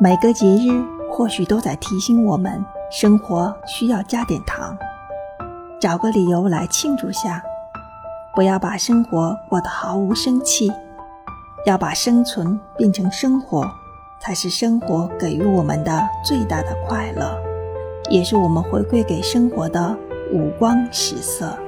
每个节日或许都在提醒我们生活需要加点糖。找个理由来庆祝下不要把生活过得毫无生气要把生存变成生活才是生活给予我们的最大的快乐也是我们回馈给生活的五光十色。